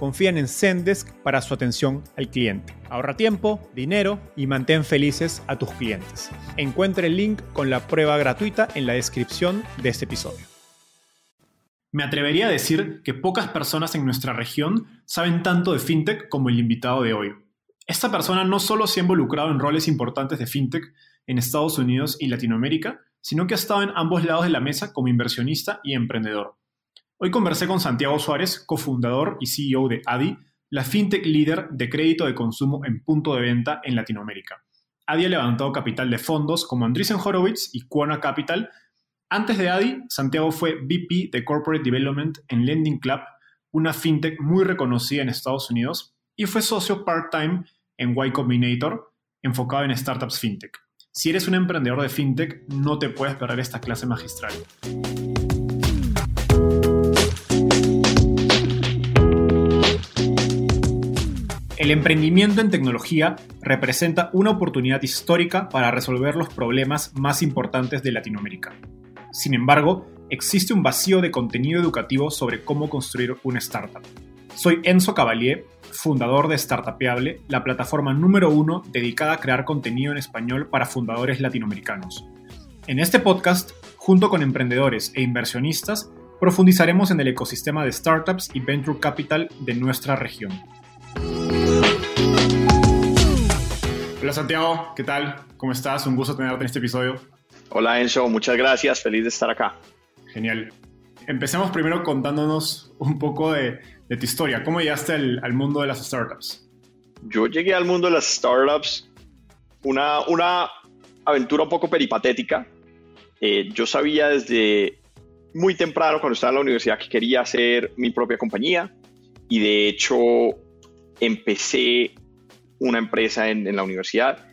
confían en Zendesk para su atención al cliente. Ahorra tiempo, dinero y mantén felices a tus clientes. Encuentre el link con la prueba gratuita en la descripción de este episodio. Me atrevería a decir que pocas personas en nuestra región saben tanto de FinTech como el invitado de hoy. Esta persona no solo se ha involucrado en roles importantes de FinTech en Estados Unidos y Latinoamérica, sino que ha estado en ambos lados de la mesa como inversionista y emprendedor. Hoy conversé con Santiago Suárez, cofundador y CEO de ADI, la fintech líder de crédito de consumo en punto de venta en Latinoamérica. ADI ha levantado capital de fondos como Andreessen Horowitz y Quona Capital. Antes de ADI, Santiago fue VP de Corporate Development en Lending Club, una fintech muy reconocida en Estados Unidos, y fue socio part-time en Y Combinator, enfocado en startups fintech. Si eres un emprendedor de fintech, no te puedes perder esta clase magistral. El emprendimiento en tecnología representa una oportunidad histórica para resolver los problemas más importantes de Latinoamérica. Sin embargo, existe un vacío de contenido educativo sobre cómo construir una startup. Soy Enzo Cavalier, fundador de Startupeable, la plataforma número uno dedicada a crear contenido en español para fundadores latinoamericanos. En este podcast, junto con emprendedores e inversionistas, profundizaremos en el ecosistema de startups y venture capital de nuestra región. Hola Santiago, ¿qué tal? ¿Cómo estás? Un gusto tenerte en este episodio. Hola Enzo, muchas gracias, feliz de estar acá. Genial. Empecemos primero contándonos un poco de, tu historia. ¿Cómo llegaste al, mundo de las startups? Yo llegué al mundo de las startups una, una aventura un poco peripatética. Eh, yo sabía desde muy temprano, cuando estaba en la universidad, que quería hacer mi propia compañía y de hecho empecé una empresa en, la universidad.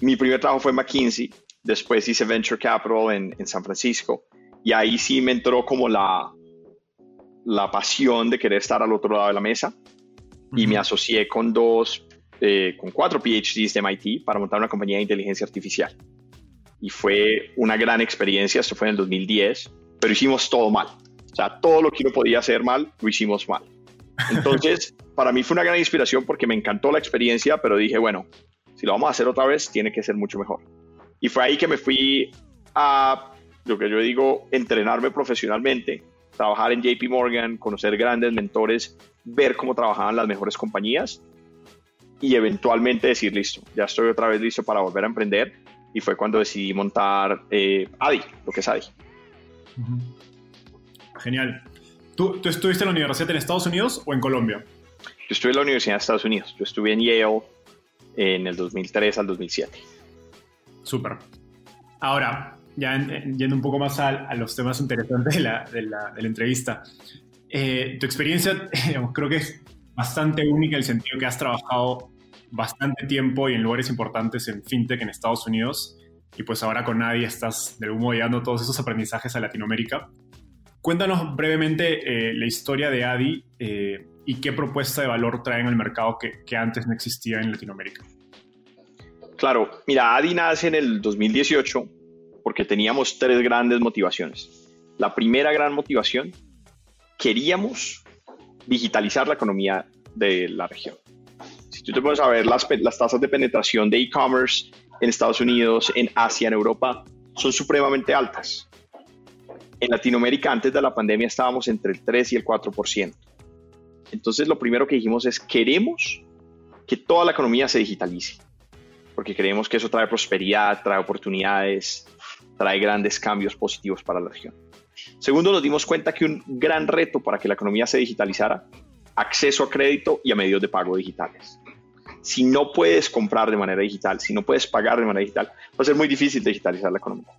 Mi primer trabajo fue en McKinsey, después hice Venture Capital en, San Francisco y ahí sí me entró como la, la pasión de querer estar al otro lado de la mesa y me asocié con dos, eh, con cuatro PhDs de MIT para montar una compañía de inteligencia artificial. Y fue una gran experiencia, esto fue en el 2010, pero hicimos todo mal. O sea, todo lo que uno podía hacer mal, lo hicimos mal. Entonces, para mí fue una gran inspiración porque me encantó la experiencia, pero dije, bueno, si lo vamos a hacer otra vez, tiene que ser mucho mejor. Y fue ahí que me fui a, lo que yo digo, entrenarme profesionalmente, trabajar en JP Morgan, conocer grandes mentores, ver cómo trabajaban las mejores compañías y eventualmente decir, listo, ya estoy otra vez listo para volver a emprender. Y fue cuando decidí montar eh, ADI, lo que es ADI. Genial. ¿Tú, estuviste en la universidad en Estados Unidos o en Colombia? Yo estuve en la Universidad de Estados Unidos. Yo estuve en Yale en el 2003 al 2007. Súper. Ahora, ya yendo un poco más a, los temas interesantes de la, de la, entrevista. Eh, tu experiencia, creo que es bastante única en el sentido que has trabajado bastante tiempo y en lugares importantes en fintech en Estados Unidos y pues ahora con nadie estás de algún modo llevando todos esos aprendizajes a Latinoamérica. Cuéntanos brevemente eh, la historia de Adi eh, y qué propuesta de valor traen al mercado que, que, antes no existía en Latinoamérica. Claro, mira, Adi nace en el 2018 porque teníamos tres grandes motivaciones. La primera gran motivación, queríamos digitalizar la economía de la región. Si tú te pones a ver las, las tasas de penetración de e-commerce en Estados Unidos, en Asia, en Europa, son supremamente altas En Latinoamérica antes de la pandemia estábamos entre el 3 y el 4%. Entonces lo primero que dijimos es queremos que toda la economía se digitalice, porque creemos que eso trae prosperidad, trae oportunidades, trae grandes cambios positivos para la región. Segundo, nos dimos cuenta que un gran reto para que la economía se digitalizara, acceso a crédito y a medios de pago digitales. Si no puedes comprar de manera digital, si no puedes pagar de manera digital, va a ser muy difícil digitalizar la economía.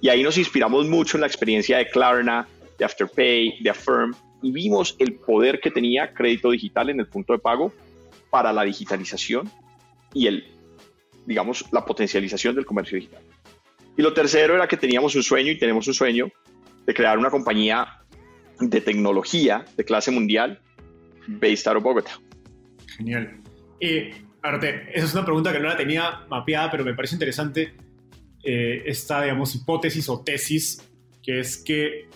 Y ahí nos inspiramos mucho en la experiencia de Klarna, de Afterpay, de Affirm, y vimos el poder que tenía crédito digital en el punto de pago para la digitalización y el, digamos, la potencialización del comercio digital. Y lo tercero era que teníamos un sueño y tenemos un sueño de crear una compañía de tecnología de clase mundial based out of Bogotá. Genial. Y, Arte, esa es una pregunta que no la tenía mapeada, pero me parece interesante eh, esta, digamos, hipótesis o tesis, que es que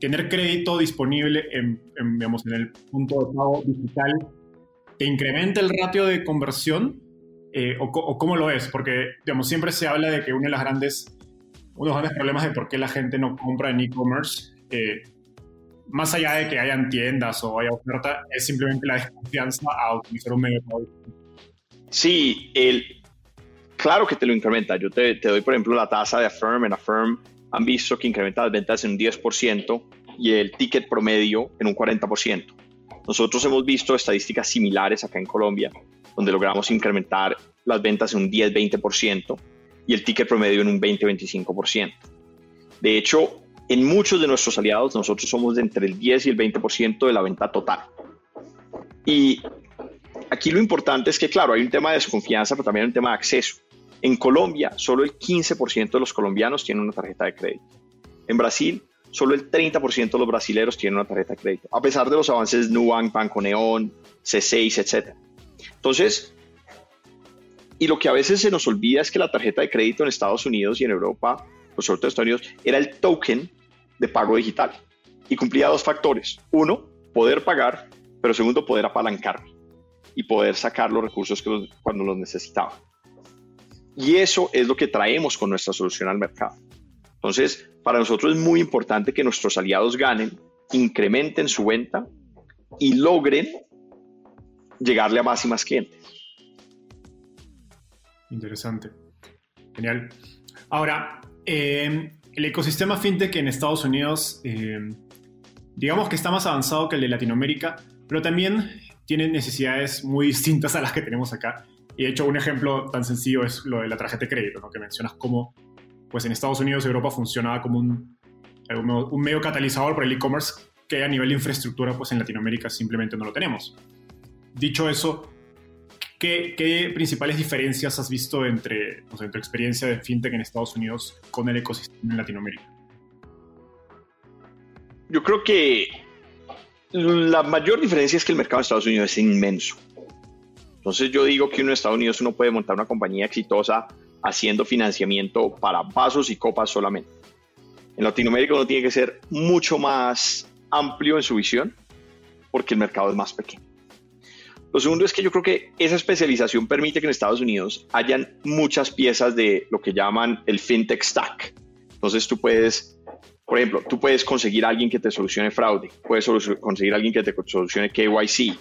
tener crédito disponible en, digamos, en el punto de pago digital te incrementa el ratio de conversión eh, o, cómo lo es, porque digamos, siempre se habla de que uno de las grandes uno de los grandes problemas de por qué la gente no compra en e-commerce, eh, más allá de que hayan tiendas o haya oferta, es simplemente la desconfianza a utilizar un medio de pago. Sí, el, claro que te lo incrementa. Yo te, te, doy, por ejemplo, la tasa de Affirm. En Affirm han visto que incrementa las ventas en un 10% y el ticket promedio en un 40%. Nosotros hemos visto estadísticas similares acá en Colombia, donde logramos incrementar las ventas en un 10-20% y el ticket promedio en un 20-25%. De hecho, en muchos de nuestros aliados nosotros somos de entre el 10 y el 20% de la venta total. Y aquí lo importante es que, claro, hay un tema de desconfianza, pero también hay un tema de acceso. En Colombia, solo el 15% de los colombianos tienen una tarjeta de crédito. En Brasil, solo el 30% de los brasileños tienen una tarjeta de crédito, a pesar de los avances Nubank, Banco Neón, C6, etc. Entonces, y lo que a veces se nos olvida es que la tarjeta de crédito en Estados Unidos y en Europa, pues sobre todo en Estados Unidos, era el token de pago digital y cumplía dos factores. Uno, poder pagar, pero segundo, poder apalancarme y poder sacar los recursos que cuando los necesitaba. Y eso es lo que traemos con nuestra solución al mercado. Entonces, para nosotros es muy importante que nuestros aliados ganen, incrementen su venta y logren llegarle a más y más clientes. Interesante. Genial. Ahora, em, el ecosistema fintech en Estados Unidos, em, digamos que está más avanzado que el de Latinoamérica, pero también tiene necesidades muy distintas a las que tenemos acá. Y de hecho, un ejemplo tan sencillo es lo de la tarjeta de crédito, ¿no? que mencionas cómo pues en Estados Unidos y Europa funcionaba como un, medio catalizador para el e-commerce que a nivel de infraestructura pues en Latinoamérica simplemente no lo tenemos. Dicho eso, ¿Qué, principales diferencias has visto entre o tu experiencia de fintech en Estados Unidos con el ecosistema en Latinoamérica? Yo creo que la mayor diferencia es que el mercado de Estados Unidos es inmenso. Entonces yo digo que en Estados Unidos uno puede montar una compañía exitosa haciendo financiamiento para vasos y copas solamente. En Latinoamérica uno tiene que ser mucho más amplio en su visión porque el mercado es más pequeño. Lo segundo es que yo creo que esa especialización permite que en Estados Unidos hayan muchas piezas de lo que llaman el fintech stack. Entonces tú puedes, por ejemplo, tú puedes conseguir a alguien que te solucione fraude, puedes conseguir a alguien que te solucione KYC,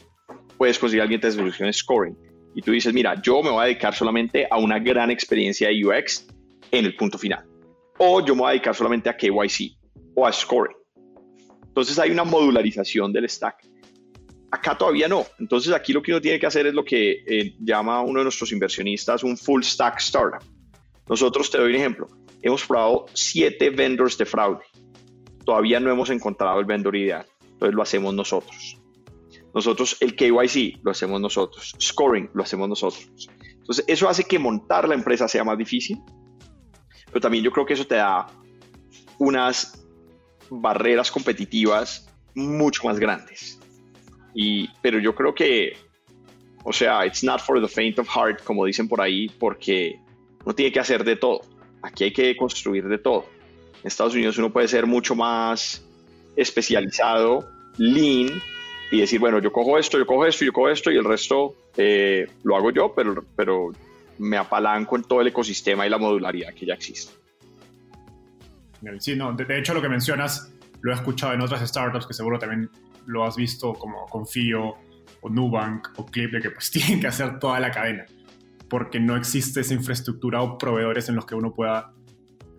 puedes conseguir a alguien que te solucione scoring. Y tú dices, mira, yo me voy a dedicar solamente a una gran experiencia de UX en el punto final. O yo me voy a dedicar solamente a KYC o a scoring. Entonces hay una modularización del stack Acá todavía no. Entonces aquí lo que uno tiene que hacer es lo que eh, llama uno de nuestros inversionistas un full stack startup. Nosotros te doy un ejemplo. Hemos probado siete vendors de fraude. Todavía no hemos encontrado el vendor ideal. Entonces lo hacemos nosotros. Nosotros el KYC lo hacemos nosotros. Scoring lo hacemos nosotros. Entonces eso hace que montar la empresa sea más difícil. Pero también yo creo que eso te da unas barreras competitivas mucho más grandes pero yo creo que, o sea, it's not for the faint of heart, como dicen por ahí, porque uno tiene que hacer de todo. Aquí hay que construir de todo. En Estados Unidos uno puede ser mucho más especializado, lean, y decir, bueno, yo cojo esto, yo cojo esto, yo cojo esto, y el resto eh, lo hago yo, pero, pero me apalanco en todo el ecosistema y la modularidad que ya existe. Sí, no, de, hecho lo que mencionas lo he escuchado en otras startups que seguro también lo has visto como Confío o Nubank o Clip, de que pues tienen que hacer toda la cadena, porque no existe esa infraestructura o proveedores en los que uno pueda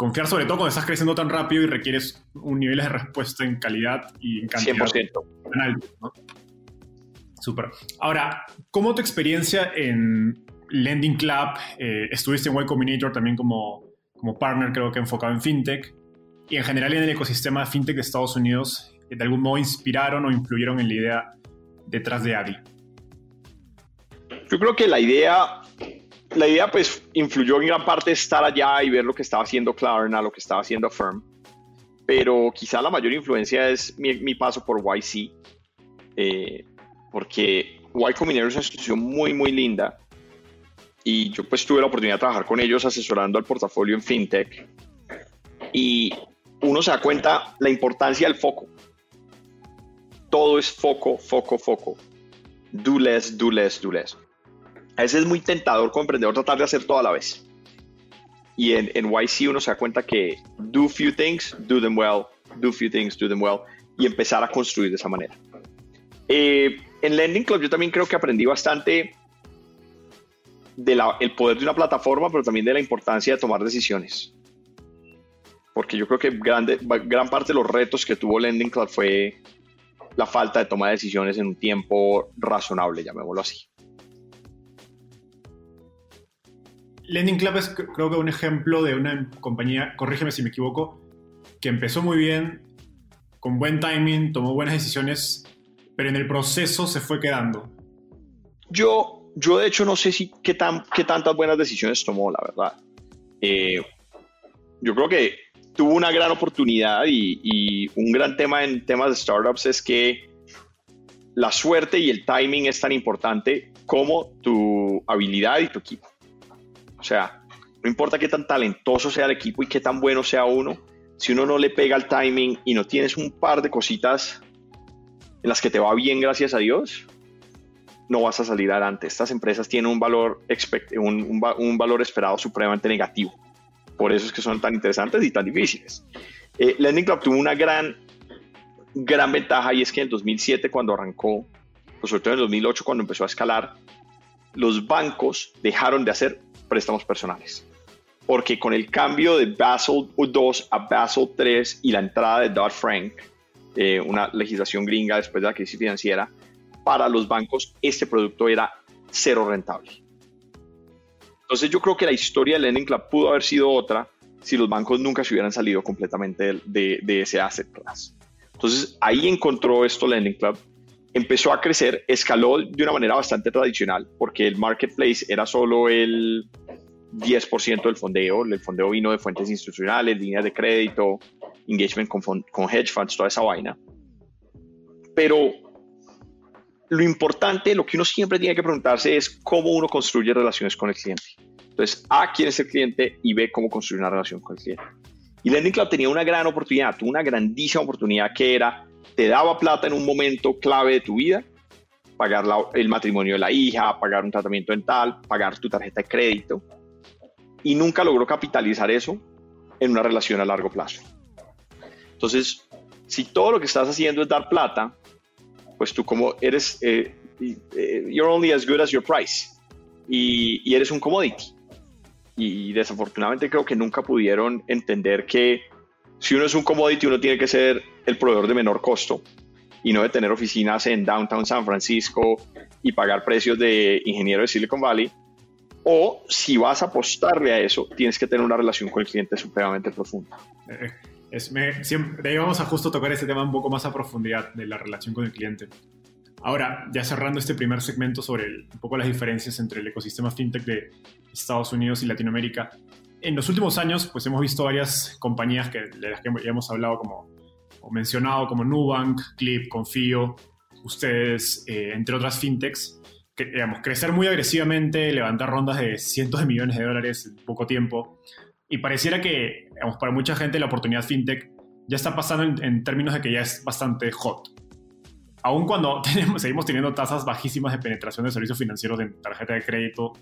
confiar, sobre todo cuando estás creciendo tan rápido y requieres un nivel de respuesta en calidad y en cantidad 100%. tan alto. ¿no? Súper. Ahora, ¿cómo tu experiencia en Lending Club? Eh, estuviste en Y Combinator también como, como partner, creo que enfocado en fintech. Y en general en el ecosistema fintech de Estados Unidos, ¿de algún modo inspiraron o influyeron en la idea detrás de Adi? Yo creo que la idea, la idea pues influyó en gran parte estar allá y ver lo que estaba haciendo Klarna, lo que estaba haciendo Affirm. Pero quizá la mayor influencia es mi, paso por YC. Eh, porque Y Combinator es una institución muy, muy linda. Y yo pues tuve la oportunidad de trabajar con ellos asesorando al portafolio en FinTech. Y uno se da cuenta la importancia del foco todo es foco, foco, foco. Do less, do less, do less. A veces es muy tentador como emprendedor tratar de hacer todo a la vez. Y en, en YC uno se da cuenta que do few things, do them well, do few things, do them well, y empezar a construir de esa manera. Eh, en Lending Club yo también creo que aprendí bastante del poder de una plataforma, pero también de la importancia de tomar decisiones. Porque yo creo que grande, gran parte de los retos que tuvo Lending Club fue la falta de toma de decisiones en un tiempo razonable, llamémoslo así. Lending Club es creo que un ejemplo de una compañía, corrígeme si me equivoco, que empezó muy bien, con buen timing, tomó buenas decisiones, pero en el proceso se fue quedando. Yo, yo de hecho no sé si qué, tan, qué tantas buenas decisiones tomó, la verdad. Eh, yo creo que tuvo una gran oportunidad y, un gran tema en temas de startups es que la suerte y el timing es tan importante como tu habilidad y tu equipo. O sea, no importa qué tan talentoso sea el equipo y qué tan bueno sea uno, si uno no le pega el timing y no tienes un par de cositas en las que te va bien, gracias a Dios, no vas a salir adelante. Estas empresas tienen un valor, un, un valor esperado supremamente negativo. Por eso es que son tan interesantes y tan difíciles. Eh, Lending Club tuvo una gran, gran ventaja y es que en el 2007 cuando arrancó, pues sobre todo en el 2008 cuando empezó a escalar, los bancos dejaron de hacer préstamos personales. Porque con el cambio de Basel II a Basel III y la entrada de Dodd-Frank, eh, una legislación gringa después de la crisis financiera, para los bancos este producto era cero rentable. Entonces yo creo que la historia de Lending Club pudo haber sido otra si los bancos nunca se hubieran salido completamente de, ese asset class. Entonces ahí encontró esto Lending Club, empezó a crecer, escaló de una manera bastante tradicional, porque el marketplace era solo el 10% del fondeo, el fondeo vino de fuentes institucionales, líneas de crédito, engagement con, con hedge funds, toda esa vaina. Pero lo importante, lo que uno siempre tiene que preguntarse es cómo uno construye relaciones con el cliente. Entonces, A, quién es el cliente y B, cómo construir una relación con el cliente. Y Lending Club tenía una gran oportunidad, tuvo una grandísima oportunidad que era, te daba plata en un momento clave de tu vida, pagar el matrimonio de la hija, pagar un tratamiento dental, pagar tu tarjeta de crédito, y nunca logró capitalizar eso en una relación a largo plazo. Entonces, si todo lo que estás haciendo es dar plata, pues tú como eres, eh, eh, you're only as good as your price y, eres un commodity. Y desafortunadamente creo que nunca pudieron entender que si uno es un commodity, uno tiene que ser el proveedor de menor costo y no de tener oficinas en downtown San Francisco y pagar precios de ingeniero de Silicon Valley. O si vas a apostarle a eso, tienes que tener una relación con el cliente supremamente profunda. Eh, es, me, siempre, vamos a justo tocar ese tema un poco más a profundidad de la relación con el cliente. Ahora, ya cerrando este primer segmento sobre un poco las diferencias entre el ecosistema fintech de Estados Unidos y Latinoamérica, en los últimos años pues hemos visto varias compañías que, de las que ya hemos hablado como o mencionado como Nubank, Clip, Confío, ustedes, eh, entre otras fintechs, que, digamos, crecer muy agresivamente, levantar rondas de cientos de millones de dólares en poco tiempo, y pareciera que, digamos, para mucha gente la oportunidad fintech ya está pasando en, términos de que ya es bastante hot. Aun cuando tenemos, seguimos teniendo tasas bajísimas de penetración de servicios financieros en tarjeta de crédito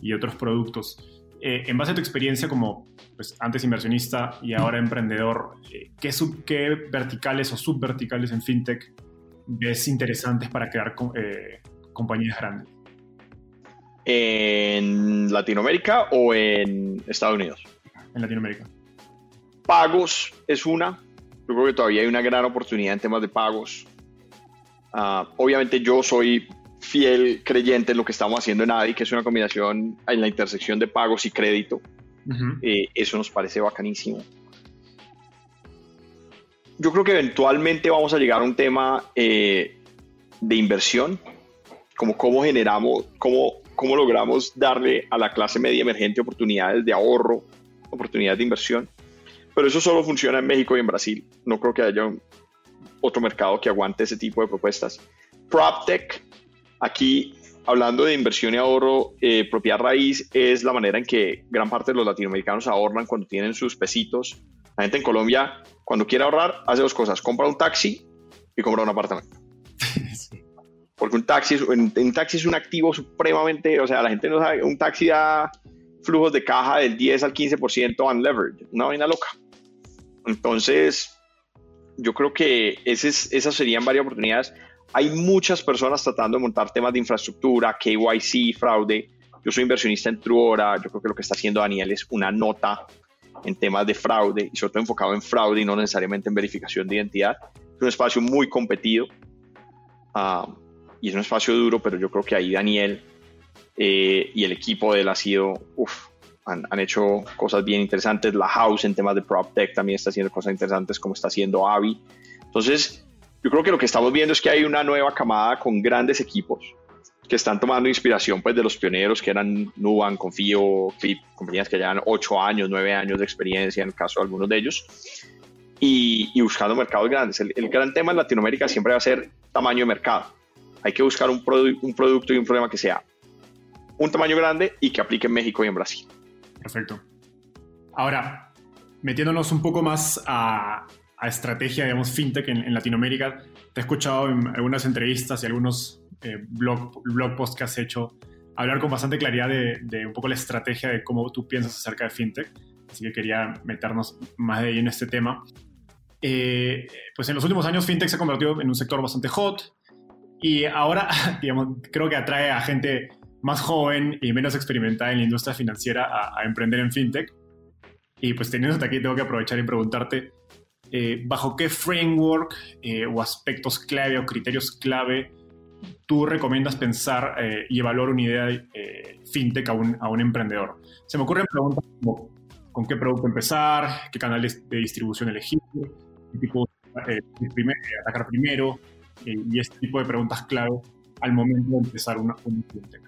y otros productos. Eh, en base a tu experiencia como pues, antes inversionista y ahora emprendedor, eh, ¿qué, sub, ¿qué, verticales o subverticales en fintech ves interesantes para crear eh, compañías grandes? ¿En Latinoamérica o en Estados Unidos? En Latinoamérica. Pagos es una. Yo creo que todavía hay una gran oportunidad en temas de pagos. Uh, obviamente yo soy fiel creyente en lo que estamos haciendo en ADI, que es una combinación en la intersección de pagos y crédito. eh, eso nos parece bacanísimo. Yo creo que eventualmente vamos a llegar a un tema eh, de inversión, como cómo generamos, cómo, cómo logramos darle a la clase media emergente oportunidades de ahorro, oportunidades de inversión. Pero eso solo funciona en México y en Brasil. No creo que haya otro mercado que aguante ese tipo de propuestas. PropTech, Aquí, hablando de inversión y ahorro, eh, propiedad raíz es la manera en que gran parte de los latinoamericanos ahorran cuando tienen sus pesitos. La gente en Colombia, cuando quiere ahorrar, hace dos cosas. Compra un taxi y compra un apartamento. Porque un taxi, un, un taxi es un activo supremamente, o sea, la gente no sabe, un taxi da flujos de caja del 10 al 15% unlevered, una vaina loca. Entonces, yo creo que ese es, esas serían varias oportunidades. Hay muchas personas tratando de montar temas de infraestructura, KYC, fraude. Yo soy inversionista en Truora. Yo creo que lo que está haciendo Daniel es una nota en temas de fraude y sobre todo enfocado en fraude y no necesariamente en verificación de identidad. Es un espacio muy competido uh, y es un espacio duro, pero yo creo que ahí Daniel eh, y el equipo de él ha sido, uff, han, han, hecho cosas bien interesantes. La House en temas de PropTech también está haciendo cosas interesantes como está haciendo Avi. Entonces, yo creo que lo que estamos viendo es que hay una nueva camada con grandes equipos que están tomando inspiración pues, de los pioneros que eran Nuban, Confío, Clip, compañías que llevan 8 años, 9 años de experiencia en el caso de algunos de ellos, y, y buscando mercados grandes. El, el, gran tema en Latinoamérica siempre va a ser tamaño de mercado. Hay que buscar un, produ un producto y un problema que sea un tamaño grande y que aplique en México y en Brasil. Perfecto. Ahora, metiéndonos un poco más a, a estrategia, digamos, fintech en, en, Latinoamérica. Te he escuchado en algunas entrevistas y algunos eh, blog, blog posts que has hecho hablar con bastante claridad de, de, un poco la estrategia de cómo tú piensas acerca de fintech. Así que quería meternos más de ahí en este tema. Eh, pues en los últimos años fintech se ha convertido en un sector bastante hot y ahora, digamos, creo que atrae a gente más joven y menos experimentada en la industria financiera a, a emprender en fintech. Y pues teniéndote aquí, tengo que aprovechar y preguntarte, eh, bajo qué framework eh, o aspectos clave o criterios clave tú recomiendas pensar eh, y evaluar una idea de fintech a un, emprendedor. Se me ocurren preguntas como con qué producto empezar, qué canales de distribución elegir, qué tipo de primer, atacar primero y este tipo de preguntas clave al momento de empezar una, una fintech.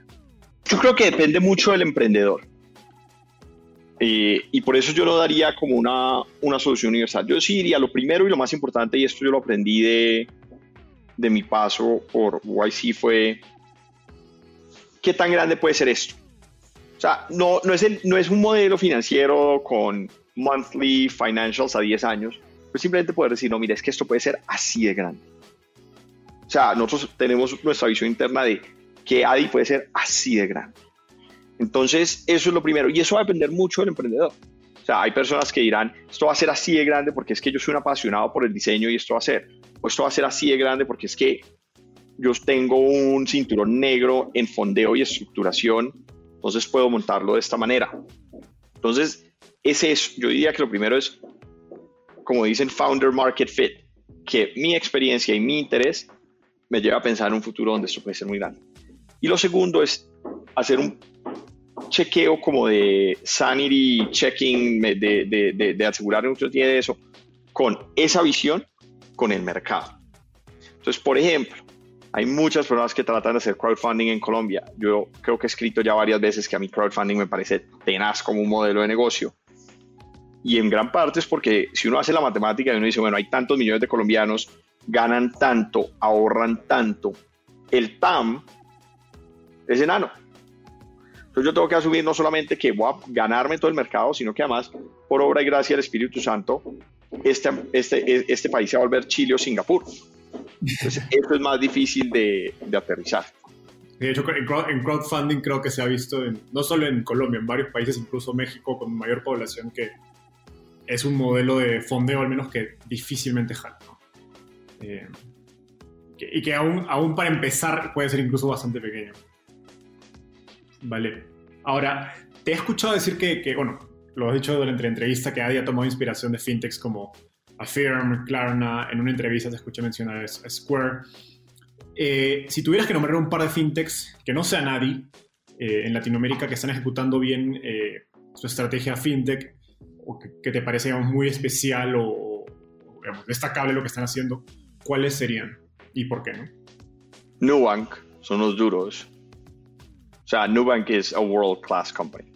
Yo creo que depende mucho del emprendedor. Eh, y por eso yo lo daría como una, una, solución universal. Yo sí diría lo primero y lo más importante, y esto yo lo aprendí de, de mi paso por YC, fue qué tan grande puede ser esto. O sea, no, no, es, el, no es un modelo financiero con monthly financials a 10 años, pero simplemente poder decir, no, mira, es que esto puede ser así de grande. O sea, nosotros tenemos nuestra visión interna de que ADI puede ser así de grande. Entonces, eso es lo primero. Y eso va a depender mucho del emprendedor. O sea, hay personas que dirán, esto va a ser así de grande porque es que yo soy un apasionado por el diseño y esto va a ser. O esto va a ser así de grande porque es que yo tengo un cinturón negro en fondeo y estructuración, entonces puedo montarlo de esta manera. Entonces, ese es, yo diría que lo primero es, como dicen, founder market fit, que mi experiencia y mi interés me lleva a pensar en un futuro donde esto puede ser muy grande. Y lo segundo es hacer un chequeo como de sanity checking, de, de, de, de asegurar que uno tiene eso, con esa visión, con el mercado. Entonces, por ejemplo, hay muchas personas que tratan de hacer crowdfunding en Colombia. Yo creo que he escrito ya varias veces que a mí crowdfunding me parece tenaz como un modelo de negocio. Y en gran parte es porque si uno hace la matemática y uno dice, bueno, hay tantos millones de colombianos, ganan tanto, ahorran tanto, el TAM es enano. Entonces yo tengo que asumir no solamente que voy a ganarme todo el mercado, sino que además, por obra y gracia del Espíritu Santo, este, este, este país se va a volver Chile o Singapur. Entonces eso es más difícil de, de aterrizar. De hecho, en crowdfunding creo que se ha visto no solo en Colombia, en varios países, incluso México, con mayor población, que es un modelo de fondeo al menos que difícilmente jala. Eh, y que aún, aún para empezar puede ser incluso bastante pequeño. Vale. Ahora, te he escuchado decir que, bueno, lo has dicho durante la entrevista, que había tomado inspiración de fintechs como Affirm, Klarna. En una entrevista te escuché mencionar Square. Eh, si tuvieras que nombrar un par de fintechs que no sea nadie eh, en Latinoamérica que están ejecutando bien eh, su estrategia fintech o que, te parece muy especial o, destacable lo que están haciendo, ¿cuáles serían y por qué no? Nubank son los duros. O sea, Nubank es a world class company.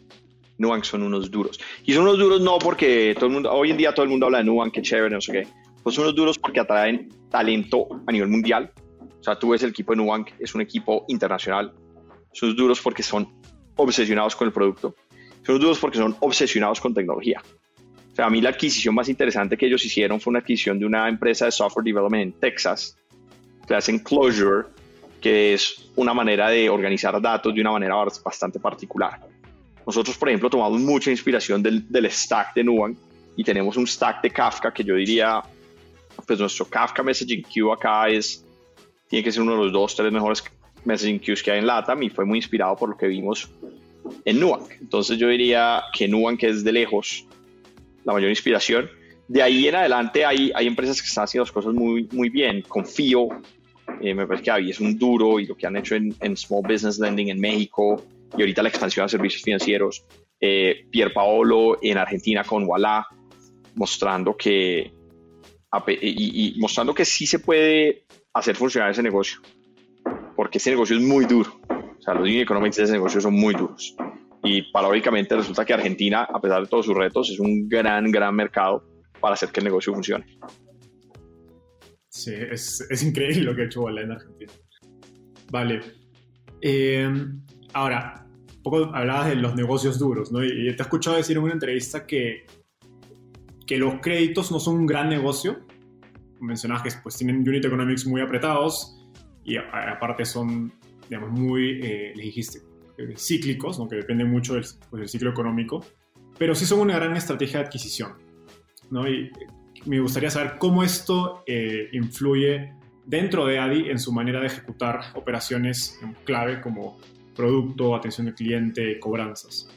Nubank son unos duros. Y son unos duros no porque todo el mundo, hoy en día todo el mundo habla de Nubank, que chévere, no sé qué. Pues son unos duros porque atraen talento a nivel mundial o sea, tú ves el equipo de Nubank, es un equipo internacional. Son duros porque son obsesionados con el producto. Son duros porque son obsesionados con tecnología. O sea, a mí la adquisición más interesante que ellos hicieron fue una adquisición de una empresa de software development en Texas, que hacen Closure, que es una manera de organizar datos de una manera bastante particular. Nosotros, por ejemplo, tomamos mucha inspiración del, del stack de Nubank y tenemos un stack de Kafka que yo diría, pues nuestro Kafka Messaging Queue acá es tiene que ser uno de los dos, tres mejores messaging queues que hay en LATAM y fue muy inspirado por lo que vimos en Nubank. Entonces yo diría que Nubank es de lejos la mayor inspiración. De ahí en adelante hay, hay empresas que están haciendo las cosas muy, muy bien. Confío, eh, me parece que ahí es un duro y lo que han hecho en, Small Business Lending en México y ahorita la expansión a servicios financieros. Eh, Pier Paolo en Argentina con Walla, mostrando que, y, y mostrando que sí se puede hacer funcionar ese negocio, porque ese negocio es muy duro. O sea, los económicos de ese negocio son muy duros. Y paradójicamente resulta que Argentina, a pesar de todos sus retos, es un gran, gran mercado para hacer que el negocio funcione. Sí, es, es increíble lo que ha hecho Vale en Argentina. Vale. Eh, ahora, un poco hablabas de los negocios duros, ¿no? Y, te he escuchado decir en una entrevista que, que los créditos no son un gran negocio, mencionabas que pues, tienen unit economics muy apretados y aparte son, digamos, muy, eh, dijiste, eh, cíclicos, aunque depende mucho del, pues, del, ciclo económico, pero sí son una gran estrategia de adquisición. ¿no? Y me gustaría saber cómo esto eh, influye dentro de ADI en su manera de ejecutar operaciones clave como producto, atención al cliente, cobranzas.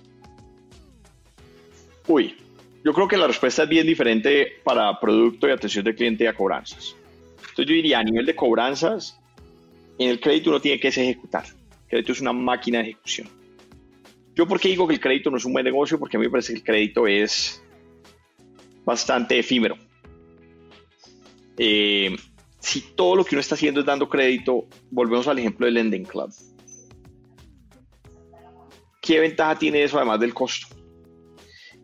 Uy, yo creo que la respuesta es bien diferente para producto y atención de cliente y cobranzas. Entonces yo diría, a nivel de cobranzas, en el crédito uno tiene que ejecutar. El crédito es una máquina de ejecución. Yo por qué digo que el crédito no es un buen negocio, porque a mí me parece que el crédito es bastante efímero. Eh, si todo lo que uno está haciendo es dando crédito, volvemos al ejemplo del Lending Club. ¿Qué ventaja tiene eso además del costo?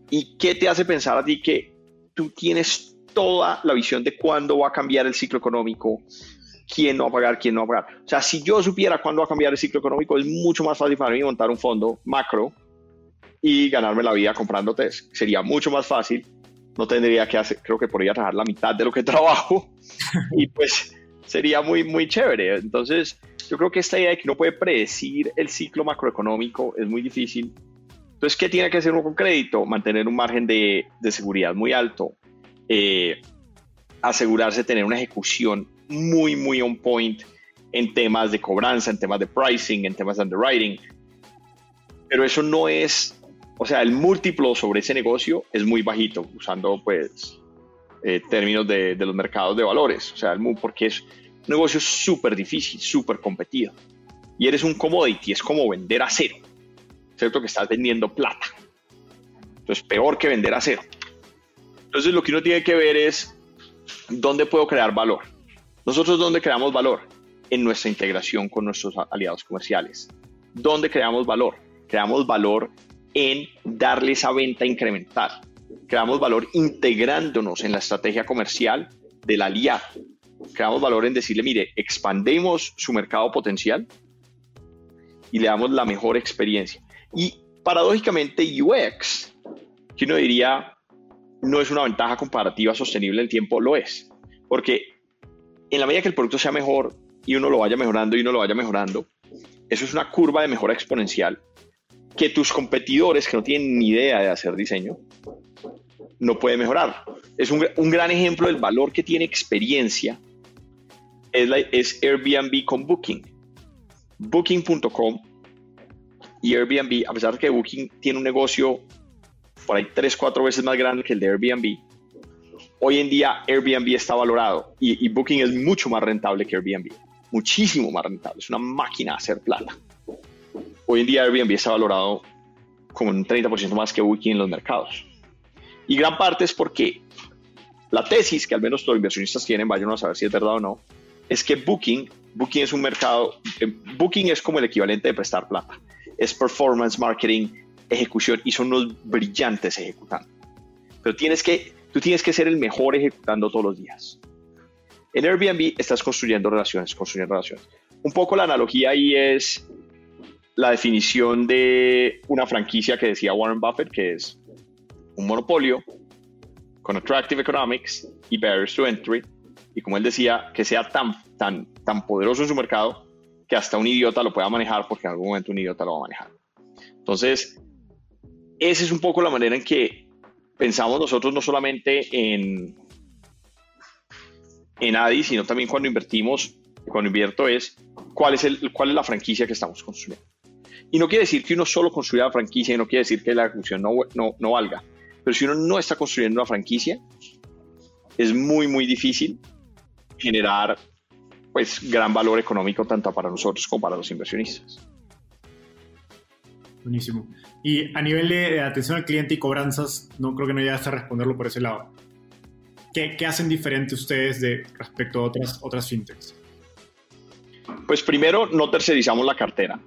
¿Y qué te hace pensar a ti que tú tienes toda la visión de cuándo va a cambiar el ciclo económico, quién no va a pagar, quién no va a pagar? O sea, si yo supiera cuándo va a cambiar el ciclo económico, es mucho más fácil para mí montar un fondo macro y ganarme la vida comprando test. Sería mucho más fácil. No tendría que hacer, creo que podría trabajar la mitad de lo que trabajo y pues sería muy, muy chévere. Entonces, yo creo que esta idea de que no puede predecir el ciclo macroeconómico es muy difícil entonces, ¿qué tiene que hacer uno con crédito? Mantener un margen de, seguridad muy alto, eh, asegurarse de tener una ejecución muy, muy on point en temas de cobranza, en temas de pricing, en temas de underwriting. Pero eso no es, o sea, el múltiplo sobre ese negocio es muy bajito, usando pues eh, términos de, de, los mercados de valores. O sea, porque es un negocio súper difícil, súper competido. Y eres un commodity, es como vender acero. ¿cierto? Que estás vendiendo plata. Entonces, peor que vender acero. Entonces, lo que uno tiene que ver es dónde puedo crear valor. Nosotros, ¿dónde creamos valor? En nuestra integración con nuestros aliados comerciales. ¿Dónde creamos valor? Creamos valor en darle esa venta incremental. Creamos valor integrándonos en la estrategia comercial del aliado. Creamos valor en decirle, mire, expandemos su mercado potencial y le damos la mejor experiencia. Y paradójicamente UX, que uno diría no es una ventaja comparativa sostenible en el tiempo, lo es. Porque en la medida que el producto sea mejor y uno lo vaya mejorando y uno lo vaya mejorando, eso es una curva de mejora exponencial que tus competidores que no tienen ni idea de hacer diseño no pueden mejorar. Es un, gran ejemplo del valor que tiene experiencia. Es, Airbnb con Booking. Booking.com y Airbnb, a pesar de que Booking tiene un negocio por ahí tres, cuatro veces más grande que el de Airbnb, hoy en día Airbnb está valorado y, Booking es mucho más rentable que Airbnb, muchísimo más rentable, es una máquina de hacer plata. Hoy en día Airbnb está valorado como un 30% más que Booking en los mercados. Y gran parte es porque la tesis que al menos los inversionistas tienen, vayan a saber si es verdad o no, es que Booking, Booking es un mercado, eh, Booking es como el equivalente de prestar plata es performance marketing, ejecución y son unos brillantes ejecutando. Pero tienes que, tú tienes que ser el mejor ejecutando todos los días. En Airbnb estás construyendo relaciones, construyendo relaciones. Un poco la analogía ahí es la definición de una franquicia que decía Warren Buffett, que es un monopolio con attractive economics y barriers to entry. Y como él decía, que sea tan, tan, tan poderoso en su mercado que hasta un idiota lo pueda manejar porque en algún momento un idiota lo va a manejar. Entonces, esa es un poco la manera en que pensamos nosotros no solamente en, en ADI, sino también cuando invertimos, cuando invierto es cuál es, el, cuál es la franquicia que estamos construyendo. Y no quiere decir que uno solo construya la franquicia y no quiere decir que la ejecución no, no, no valga. Pero si uno no está construyendo una franquicia, es muy, muy difícil generar pues gran valor económico tanto para nosotros como para los inversionistas. Buenísimo. Y a nivel de atención al cliente y cobranzas, no creo que no llegas a responderlo por ese lado. ¿Qué, qué hacen diferente ustedes de respecto a otras, otras fintechs? Pues primero, no tercerizamos la cartera.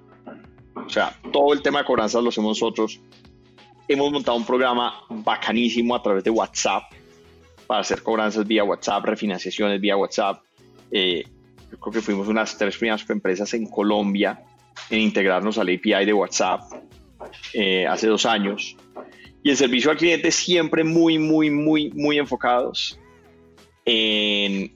O sea, todo el tema de cobranzas lo hacemos nosotros. Hemos montado un programa bacanísimo a través de WhatsApp para hacer cobranzas vía WhatsApp, refinanciaciones vía WhatsApp. Eh, yo creo que fuimos unas tres primeras empresas en Colombia en integrarnos al API de WhatsApp eh, hace dos años. Y el servicio al cliente siempre muy, muy, muy, muy enfocados en,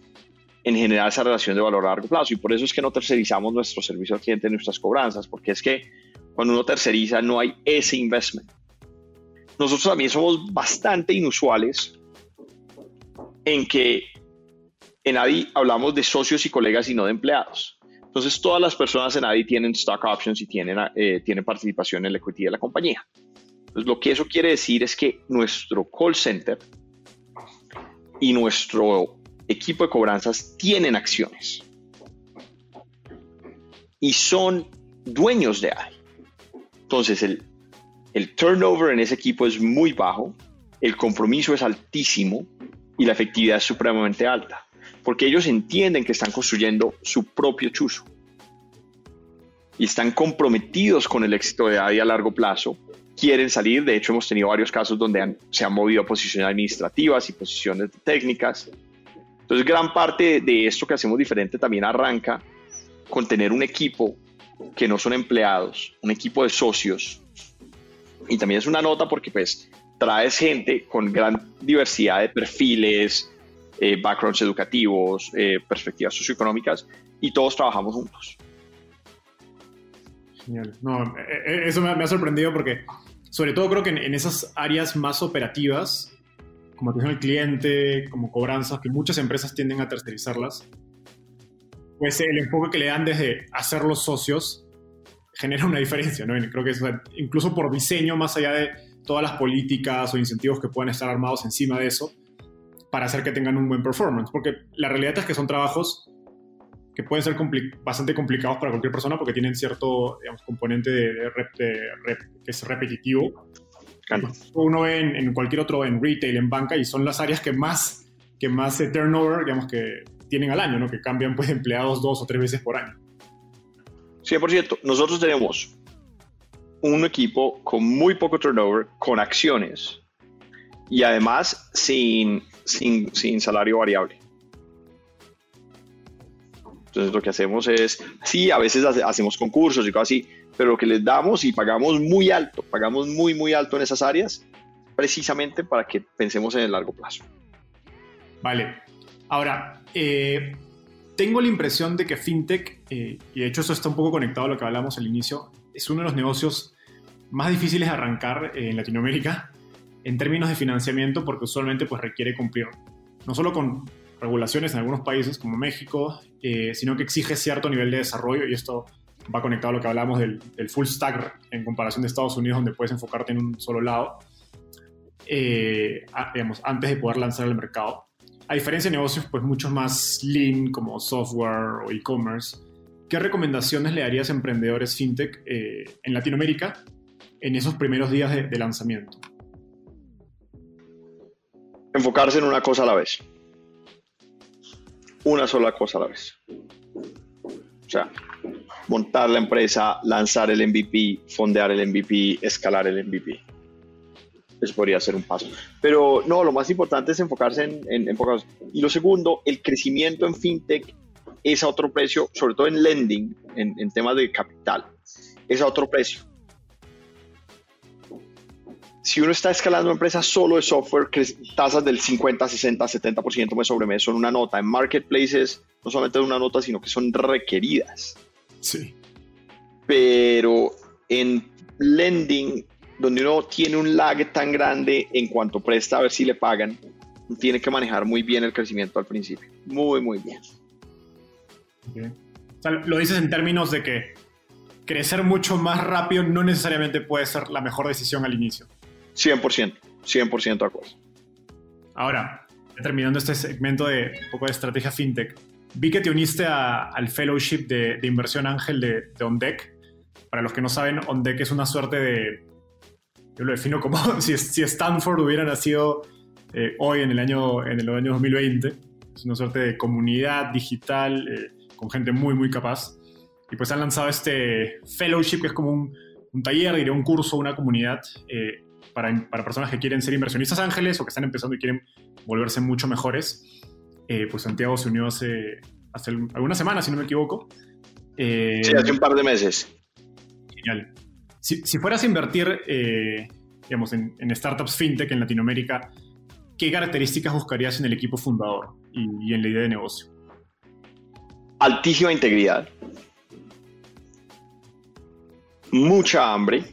en generar esa relación de valor a largo plazo. Y por eso es que no tercerizamos nuestro servicio al cliente, nuestras cobranzas, porque es que cuando uno terceriza no hay ese investment. Nosotros también somos bastante inusuales en que en ADI hablamos de socios y colegas y no de empleados. Entonces, todas las personas en ADI tienen stock options y tienen, eh, tienen participación en la equity de la compañía. Entonces, lo que eso quiere decir es que nuestro call center y nuestro equipo de cobranzas tienen acciones y son dueños de ADI. Entonces, el, el turnover en ese equipo es muy bajo, el compromiso es altísimo y la efectividad es supremamente alta porque ellos entienden que están construyendo su propio chuzo y están comprometidos con el éxito de ADI a largo plazo, quieren salir, de hecho hemos tenido varios casos donde se han movido a posiciones administrativas y posiciones técnicas. Entonces gran parte de esto que hacemos diferente también arranca con tener un equipo que no son empleados, un equipo de socios. Y también es una nota porque pues traes gente con gran diversidad de perfiles, eh, backgrounds educativos, eh, perspectivas socioeconómicas, y todos trabajamos juntos. Genial. No, eh, eso me, ha sorprendido porque, sobre todo creo que en, esas áreas más operativas, como atención al cliente, como cobranzas, que muchas empresas tienden a tercerizarlas, pues el enfoque que le dan desde hacer los socios genera una diferencia, ¿no? creo que incluso por diseño, más allá de todas las políticas o incentivos que puedan estar armados encima de eso, para hacer que tengan un buen performance. Porque la realidad es que son trabajos que pueden ser bastante complicados para cualquier persona porque tienen cierto digamos, componente de, rep, que es repetitivo. Uno ve en, cualquier otro, en retail, en banca, y son las áreas que más, que más turnover, digamos, que tienen al año, ¿no? que cambian pues, empleados dos o tres veces por año. 100%. Nosotros tenemos un equipo con muy poco turnover, con acciones y además sin sin, salario variable. Entonces lo que hacemos es, sí, a veces hacemos concursos y cosas así, pero lo que les damos y pagamos muy alto, pagamos muy, muy alto en esas áreas, precisamente para que pensemos en el largo plazo. Vale. Ahora, eh, tengo la impresión de que FinTech, eh, y de hecho eso está un poco conectado a lo que hablamos al inicio, es uno de los negocios más difíciles de arrancar en Latinoamérica en términos de financiamiento porque usualmente pues, requiere cumplir no solo con regulaciones en algunos países como México, eh, sino que exige cierto nivel de desarrollo y esto va conectado a lo que hablamos del, full stack en comparación de Estados Unidos donde puedes enfocarte en un solo lado, eh, digamos, antes de poder lanzar al mercado. A diferencia de negocios pues mucho más lean como software o e-commerce, ¿qué recomendaciones le darías a emprendedores fintech eh, en Latinoamérica en esos primeros días de lanzamiento? enfocarse en una cosa a la vez. Una sola cosa a la vez. O sea, montar la empresa, lanzar el MVP, fondear el MVP, escalar el MVP. Eso podría ser un paso. Pero no, lo más importante es enfocarse en, en, Y lo segundo, el crecimiento en fintech es a otro precio, sobre todo en lending, en, en temas de capital, es a otro precio si uno está escalando una empresa solo de software, tasas del 50, 60, 70% mes sobre mes son una nota. En marketplaces no solamente es una nota, sino que son requeridas. Sí. Pero en lending, donde uno tiene un lag tan grande en cuanto presta a ver si le pagan, tiene que manejar muy bien el crecimiento al principio. Muy, muy bien. lo dices en términos de que crecer mucho más rápido no necesariamente puede ser la mejor decisión al inicio. 100%, 100% de acuerdo. Ahora, terminando este segmento de un poco de estrategia fintech, vi que te uniste al fellowship de, inversión ángel de, de OnDeck. Para los que no saben, OnDeck es una suerte de, yo lo defino como si, si Stanford hubiera nacido eh, hoy en el, año, en el año 2020. Es una suerte de comunidad digital eh, con gente muy, muy capaz. Y pues han lanzado este fellowship que es como un, un taller, diría un curso, una comunidad eh, para, para, personas que quieren ser inversionistas ángeles o que están empezando y quieren volverse mucho mejores. Eh, pues Santiago se unió hace, hace algunas semanas, si no me equivoco. Eh, sí, hace un par de meses. Genial. Si, fueras a invertir, eh, digamos, en, en, startups fintech en Latinoamérica, ¿qué características buscarías en el equipo fundador y, y en la idea de negocio? Altísima integridad. Mucha hambre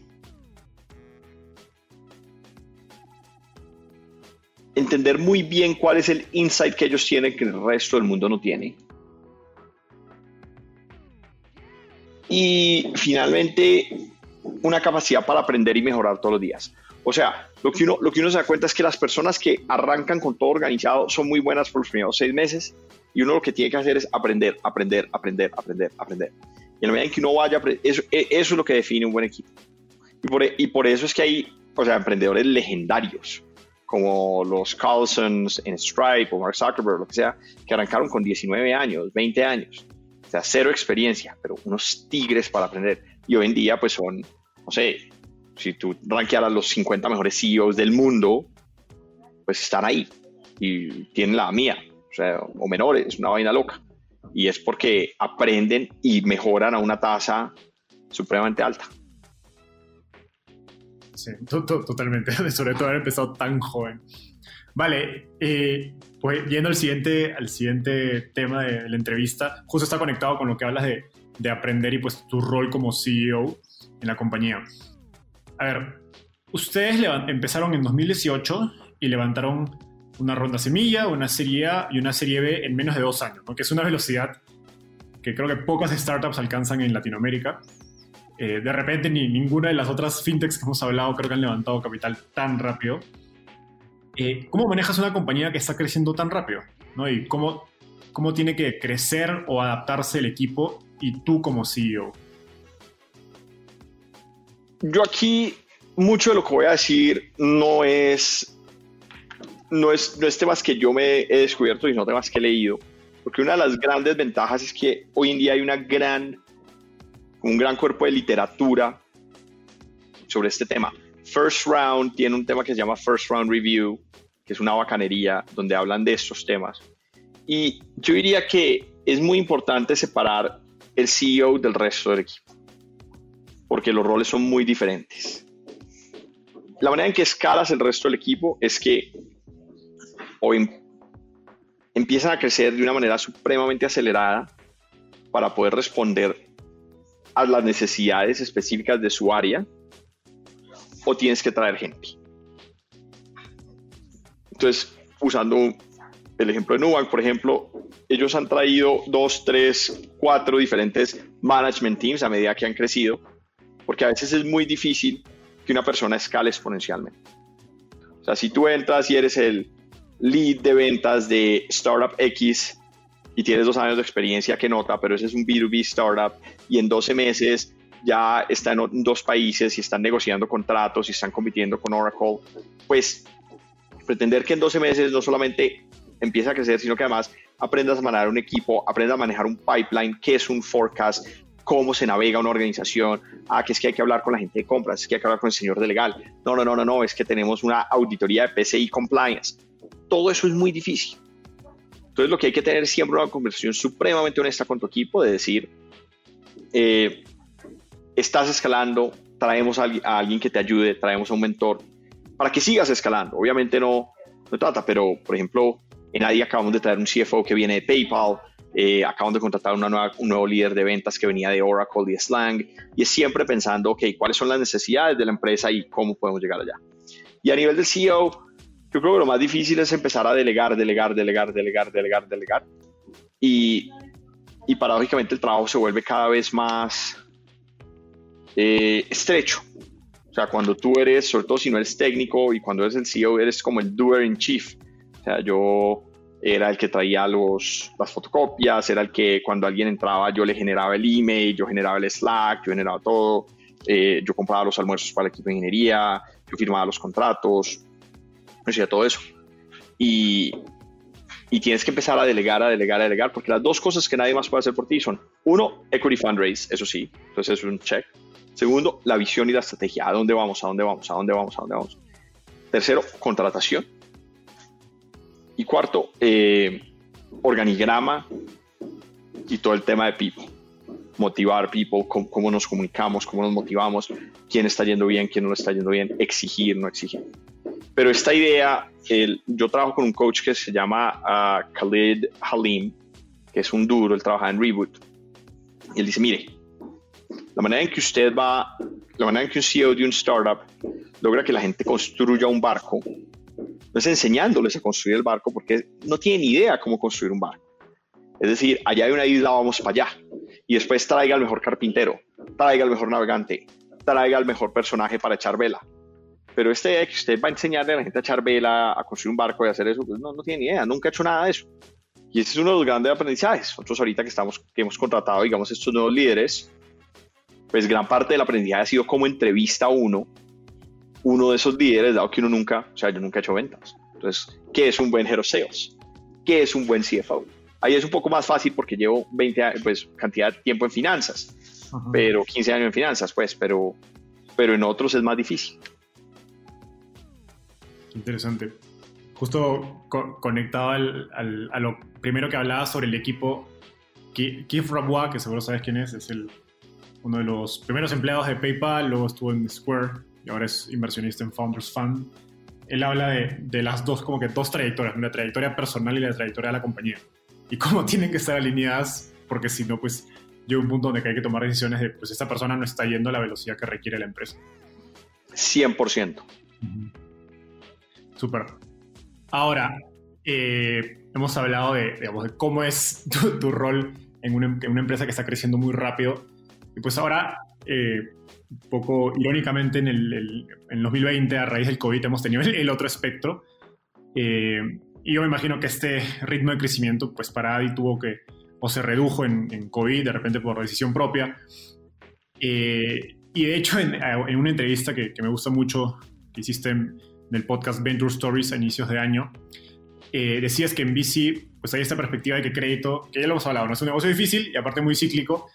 entender muy bien cuál es el insight que ellos tienen que el resto del mundo no tiene. Y finalmente, una capacidad para aprender y mejorar todos los días. O sea, lo que, uno, lo que uno se da cuenta es que las personas que arrancan con todo organizado son muy buenas por los primeros seis meses y uno lo que tiene que hacer es aprender, aprender, aprender, aprender, aprender. Y en la medida en que uno vaya, eso, e, eso es lo que define un buen equipo. Y por, y por eso es que hay, o sea, emprendedores legendarios como los Carlsons en Stripe o Mark Zuckerberg, lo que sea, que arrancaron con 19 años, 20 años. O sea, cero experiencia, pero unos tigres para aprender. Y hoy en día, pues son, no sé, si tú rankearas los 50 mejores CEOs del mundo, pues están ahí y tienen la mía, o sea, menores, es una vaina loca. Y es porque aprenden y mejoran a una tasa supremamente alta. Sí, totalmente. Sobre todo haber empezado tan joven. Vale, eh, pues yendo al siguiente, al siguiente tema de, la entrevista, justo está conectado con lo que hablas de, de, aprender y pues tu rol como CEO en la compañía. A ver, ustedes empezaron en 2018 y levantaron una ronda semilla, una serie A y una serie B en menos de dos años, que es una velocidad que creo que pocas startups alcanzan en Latinoamérica. Eh, de repente ni ninguna de las otras fintechs que hemos hablado creo que han levantado capital tan rápido. Eh, ¿Cómo manejas una compañía que está creciendo tan rápido? ¿Y cómo tiene que crecer o adaptarse el equipo y tú como CEO? Yo aquí mucho de lo que voy a decir no es, no es, no es temas que yo me he descubierto, sino temas que he leído. Porque una de las grandes ventajas es que hoy en día hay una gran un gran cuerpo de literatura sobre este tema. First Round tiene un tema que se llama First Round Review, que es una bacanería donde hablan de estos temas. Y yo diría que es muy importante separar el CEO del resto del equipo, porque los roles son muy diferentes. La manera en que escalas el resto del equipo es que, o empiezan a crecer de una manera supremamente acelerada para poder responder a las necesidades específicas de su área o tienes que traer gente. Entonces, usando el ejemplo de Nubank, por ejemplo, ellos han traído dos, tres, cuatro diferentes management teams a medida que han crecido, porque a veces es muy difícil que una persona escale exponencialmente. O sea, si tú entras y eres el lead de ventas de Startup X y tienes dos años de experiencia, que nota, pero ese es un B2B startup y en 12 meses ya está en dos países y están negociando contratos y están compitiendo con Oracle, pues pretender que en 12 meses no solamente empieza a crecer, sino que además aprendas a manejar un equipo, aprendas a manejar un pipeline, qué es un forecast, cómo se navega una organización, ah, que es que hay que hablar con la gente de compras, es que hay que hablar con el señor de legal, no, no, no, no, no, es que tenemos una auditoría de PCI compliance. Todo eso es muy difícil. Entonces lo que hay que tener es siempre una conversación supremamente honesta con tu equipo de decir, eh, estás escalando, traemos a, alguien que te ayude, traemos a un mentor para que sigas escalando. Obviamente no, no trata, pero por ejemplo, en ADI acabamos de traer un CFO que viene de PayPal, eh, acabamos de contratar una nueva, un nuevo líder de ventas que venía de Oracle y Slang, y es siempre pensando, ok, ¿cuáles son las necesidades de la empresa y cómo podemos llegar allá? Y a nivel del CEO, yo creo que lo más difícil es empezar a delegar, delegar, delegar, delegar, delegar, delegar. Y, y paradójicamente el trabajo se vuelve cada vez más eh, estrecho. O sea, cuando tú eres, sobre todo si no eres técnico y cuando eres el CEO, eres como el doer in chief sea, yo era el que traía los, las fotocopias, era el que cuando alguien entraba yo le generaba el email, yo generaba el Slack, yo generaba todo, eh, yo compraba los almuerzos para el equipo de ingeniería, yo firmaba los contratos, yo hacía todo eso. Y, y tienes que empezar a delegar, a delegar, a delegar, porque las dos cosas que nadie más puede hacer por ti son, uno, equity fundraise, eso sí, entonces es un check. Segundo, la visión y la estrategia, a dónde vamos, a dónde vamos, a dónde vamos, a dónde vamos. Tercero, contratación y cuarto, eh, organigrama y todo el tema de people. Motivar people, cómo, nos comunicamos, cómo nos motivamos, quién está yendo bien, quién no lo está yendo bien, exigir, no exigir. Pero esta idea, el, yo trabajo con un coach que se llama uh, Khalid Halim, que es un duro, él trabaja en Reboot. Y él dice, mire, la manera en que usted va, la manera en que un CEO de un startup logra que la gente construya un barco no es enseñándoles a construir el barco porque no tienen idea cómo construir un barco. Es decir, allá hay una isla, vamos para allá. Y después traiga al mejor carpintero, traiga al mejor navegante, traiga al mejor personaje para echar vela. Pero este que usted va a enseñarle a la gente a echar vela, a construir un barco y hacer eso, pues no, no tiene idea, nunca ha hecho nada de eso. Y ese es uno de los grandes aprendizajes. Nosotros ahorita que, estamos, que hemos contratado, digamos, estos nuevos líderes, pues gran parte del aprendizaje ha sido como entrevista uno uno de esos líderes, dado que uno nunca, o sea, yo nunca he hecho ventas. Entonces, ¿qué es un buen Sales? ¿Qué es un buen CFO? Ahí es un poco más fácil porque llevo 20 años, pues, cantidad de tiempo en finanzas, pero 15 años en finanzas, pues, pero, pero en otros es más difícil. Interesante. Justo conectado al, a lo primero que hablaba sobre el equipo, Keith Rabois, que seguro sabes quién es, es el, uno de los primeros empleados de PayPal, luego estuvo en Square, y ahora es inversionista en Founders Fund, él habla de, de, las dos, como que dos trayectorias, la trayectoria personal y la trayectoria de la compañía. Y cómo tienen que estar alineadas, porque si no, pues llega un punto donde hay que tomar decisiones de, pues esta persona no está yendo a la velocidad que requiere la empresa. 100%. Súper. Ahora, eh, hemos hablado de, digamos, de cómo es tu, rol en una, en una, empresa que está creciendo muy rápido. Y pues ahora, eh, un poco irónicamente en el, en 2020, a raíz del COVID, hemos tenido el, otro espectro. Eh, y yo me imagino que este ritmo de crecimiento, pues para Adi tuvo que, o se redujo en, COVID, de repente por decisión propia. Eh, y de hecho, en, una entrevista que, que, me gusta mucho, que hiciste en, el podcast Venture Stories a inicios de año, eh, decías que en VC, pues hay esta perspectiva de que crédito, que ya lo hemos hablado, es un negocio difícil y aparte muy cíclico,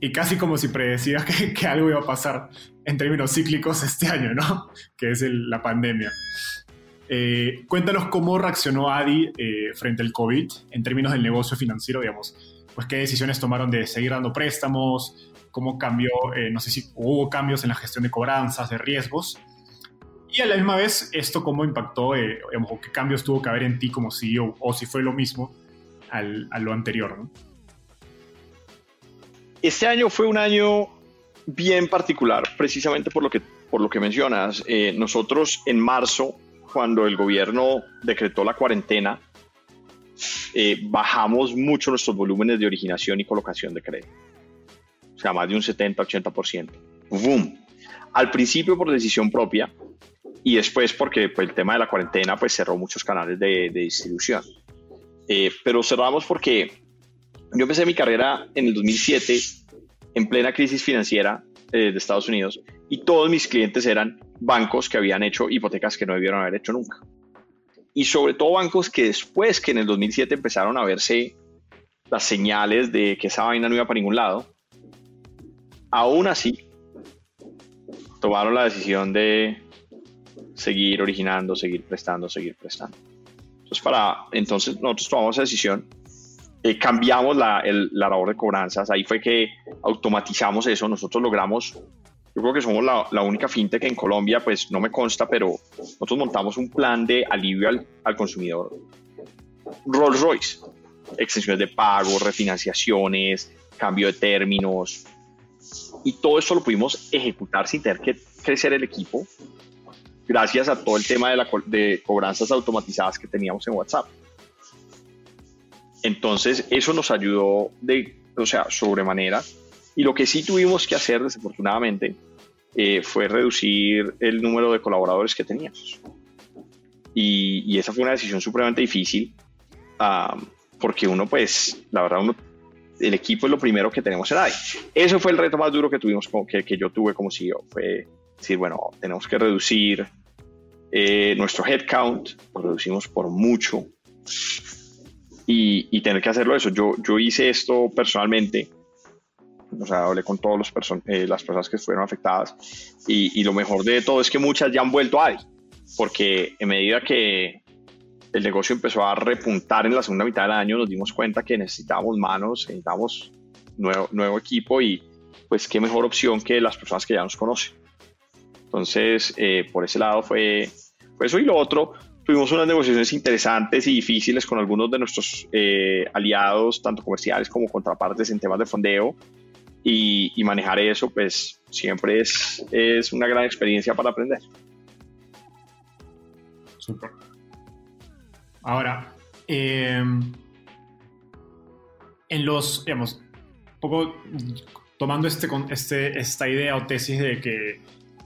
y casi como si predecía que, algo iba a pasar en términos cíclicos este año, ¿no? Que es la pandemia. Eh, cuéntanos cómo reaccionó Adi eh, frente al COVID en términos del negocio financiero, digamos. Pues qué decisiones tomaron de seguir dando préstamos, cómo cambió, eh, no sé si hubo cambios en la gestión de cobranzas, de riesgos. Y a la misma vez, esto cómo impactó, digamos, qué cambios tuvo que haber en ti como CEO, o si fue lo mismo, a lo anterior. Este año fue un año bien particular, precisamente por lo que, por lo que mencionas. Eh, nosotros en marzo, cuando el gobierno decretó la cuarentena, eh, bajamos mucho nuestros volúmenes de originación y colocación de crédito. O sea, más de un 70-80%. ¡Boom! Al principio por decisión propia y después porque pues, el tema de la cuarentena pues cerró muchos canales de, distribución. Eh, pero cerramos porque yo empecé mi carrera en el 2007 en plena crisis financiera eh, de Estados Unidos y todos mis clientes eran bancos que habían hecho hipotecas que no debieron haber hecho nunca y sobre todo bancos que después que en el 2007 empezaron a verse las señales de que esa vaina no iba para ningún lado, aún así tomaron la decisión de seguir originando, seguir prestando, seguir prestando. Entonces, para, entonces nosotros tomamos esa decisión, eh, cambiamos la, la labor de cobranzas, ahí fue que automatizamos eso, nosotros logramos yo creo que somos la, única fintech en Colombia, pues no me consta, pero nosotros montamos un plan de alivio al, consumidor. Rolls Royce, extensiones de pago, refinanciaciones, cambio de términos. Y todo esto lo pudimos ejecutar sin tener que crecer el equipo, gracias a todo el tema de, la, de cobranzas automatizadas que teníamos en WhatsApp. Entonces, eso nos ayudó de, o sea, sobremanera. Y lo que sí tuvimos que hacer, desafortunadamente, eh, fue reducir el número de colaboradores que teníamos. Y, esa fue una decisión supremamente difícil, porque uno, pues, la verdad, el equipo es lo primero que tenemos en ahí. Eso fue el reto más duro que tuvimos, que, que yo tuve como CEO, fue decir, bueno, tenemos que reducir eh, nuestro headcount, lo reducimos por mucho, y, y, tener que hacerlo eso. Yo, yo hice esto personalmente o sea, hablé con todas eh, las personas que estuvieron afectadas y, lo mejor de todo es que muchas ya han vuelto a ADI, porque en medida que el negocio empezó a repuntar en la segunda mitad del año, nos dimos cuenta que necesitábamos manos, necesitábamos nuevo, nuevo equipo y pues qué mejor opción que las personas que ya nos conocen. Entonces, eh, por ese lado fue, fue, eso y lo otro. Tuvimos unas negociaciones interesantes y difíciles con algunos de nuestros eh, aliados, tanto comerciales como contrapartes en temas de fondeo y, manejar eso, pues siempre es, es una gran experiencia para aprender. Súper. Ahora, em, en los, digamos, un poco tomando este, este, esta idea o tesis de que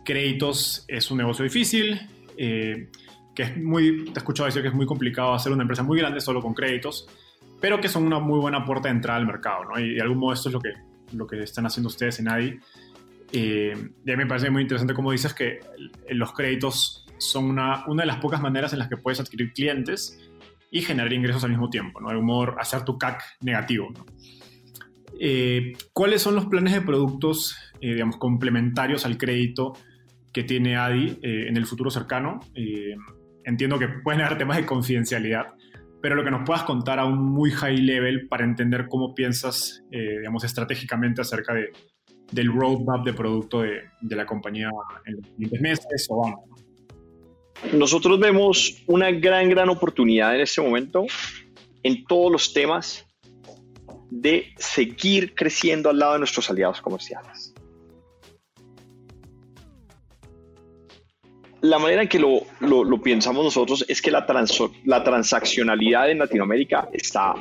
créditos es un negocio difícil, eh, que es muy, te he escuchado decir que es muy complicado hacer una empresa muy grande solo con créditos, pero que son una muy buena puerta de entrada al mercado, ¿no? Y de algún modo esto es lo que lo que están haciendo ustedes en ADI. Eh, y a mí me parece muy interesante como dices que los créditos son una, una de las pocas maneras en las que puedes adquirir clientes y generar ingresos al mismo tiempo, ¿no? De humor, hacer tu CAC negativo, eh, ¿Cuáles son los planes de productos, eh, digamos, complementarios al crédito que tiene ADI en el futuro cercano? Entiendo que pueden haber temas de confidencialidad, pero lo que nos puedas contar a un muy high level para entender cómo piensas, eh, digamos, estratégicamente acerca de, del roadmap de producto de, de, la compañía en los siguientes meses o años. Nosotros vemos una gran, gran oportunidad en este momento en todos los temas de seguir creciendo al lado de nuestros aliados comerciales. La manera en que lo, pensamos nosotros es que la, la transaccionalidad en Latinoamérica está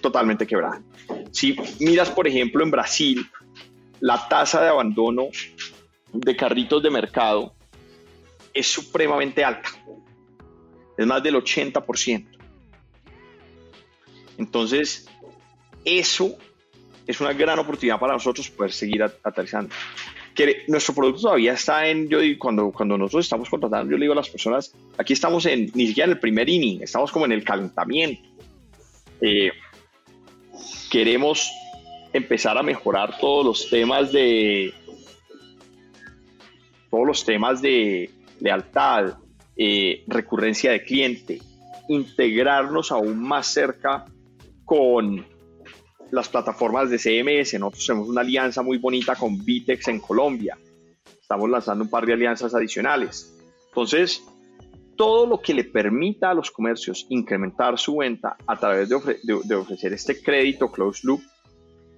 totalmente quebrada. Si miras, por ejemplo, en Brasil, la tasa de abandono de carritos de mercado es supremamente alta. Es más del 80%. Entonces, eso es una gran oportunidad para nosotros poder seguir aterrizando que nuestro producto todavía está en, yo digo, cuando, cuando nosotros estamos contratando, yo le digo a las personas, aquí estamos en, ni siquiera en el primer inning, estamos como en el calentamiento. Eh, queremos empezar a mejorar todos los temas de, todos los temas de lealtad, eh, recurrencia de cliente, integrarnos aún más cerca con las plataformas de CMS. Nosotros tenemos una alianza muy bonita con Vitex en Colombia. Estamos lanzando un par de alianzas adicionales. Entonces, todo lo que le permita a los comercios incrementar su venta a través de, ofrecer este crédito closed loop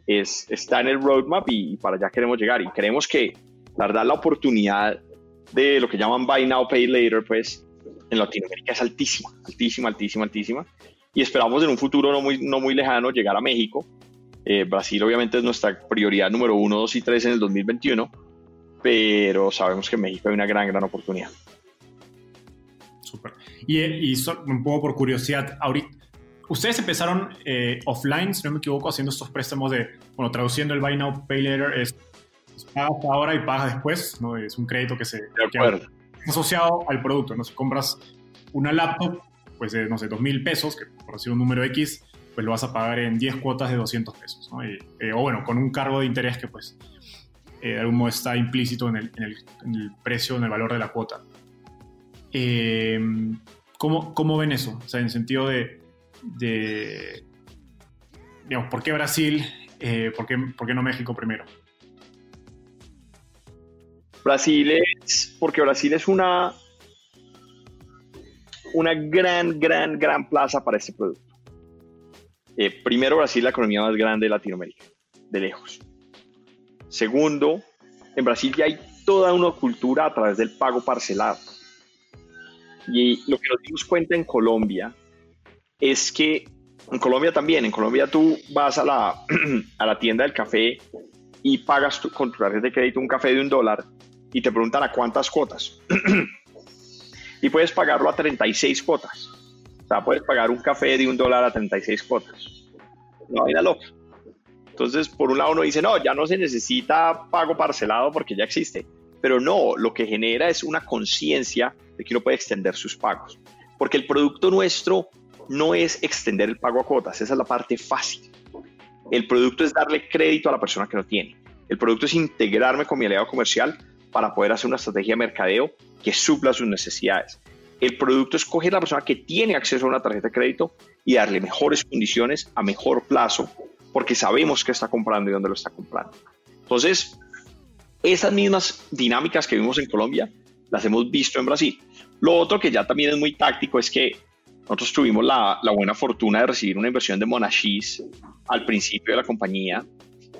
es, está en el roadmap y, para allá queremos llegar. Y creemos que, la verdad, la oportunidad de lo que llaman Buy Now, Pay Later, pues en Latinoamérica es altísima, altísima, altísima, altísima. Y esperamos en un futuro no muy, no muy lejano llegar a México. Eh, Brasil obviamente es nuestra prioridad número uno, dos y tres en el 2021, pero sabemos que en México hay una gran, gran oportunidad. Súper. Y, y un poco por curiosidad, ahorita, ustedes empezaron eh, offline, si no me equivoco, haciendo estos préstamos de, bueno, traduciendo el Buy Now, Pay Later, es, pagas ahora y pagas después, ¿no? Es un crédito que se... De asociado al producto, ¿no? Si compras una laptop, pues de, no sé, 2 mil pesos, que por decir un número X, pues lo vas a pagar en 10 cuotas de 200 pesos, ¿no? Eh, o bueno, con un cargo de interés que pues eh, de algún modo está implícito en el, en, el, el, precio, en el valor de la cuota. Eh, ¿cómo, ¿cómo, ven eso? O sea, en sentido de, de digamos, ¿por qué Brasil? Eh, ¿por, qué, ¿Por qué no México primero? Brasil es, porque Brasil es una, una gran, gran, gran plaza para este producto. Eh, primero, Brasil es la economía más grande de Latinoamérica, de lejos. Segundo, en Brasil ya hay toda una cultura a través del pago parcelado. Y lo que nos dimos cuenta en Colombia es que en Colombia también, en Colombia tú vas a la, a la tienda del café y pagas con tu tarjeta de crédito un café de un dólar y te preguntan a cuántas cuotas. y puedes pagarlo a 36 cuotas. O sea, puedes pagar un café de un dólar a 36 cuotas. Una vaina loca. Entonces, por un lado uno dice, no, ya no se necesita pago parcelado porque ya existe. Pero no, lo que genera es una conciencia de que uno puede extender sus pagos. Porque el producto nuestro no es extender el pago a cuotas, esa es la parte fácil. El producto es darle crédito a la persona que lo tiene. El producto es integrarme con mi aliado comercial para poder hacer una estrategia de mercadeo que supla sus necesidades. El producto es coger la persona que tiene acceso a una tarjeta de crédito y darle mejores condiciones a mejor plazo, porque sabemos qué está comprando y dónde lo está comprando. Entonces, esas mismas dinámicas que vimos en Colombia, las hemos visto en Brasil. Lo otro que ya también es muy táctico es que nosotros tuvimos la, la buena fortuna de recibir una inversión de Monashis al principio de la compañía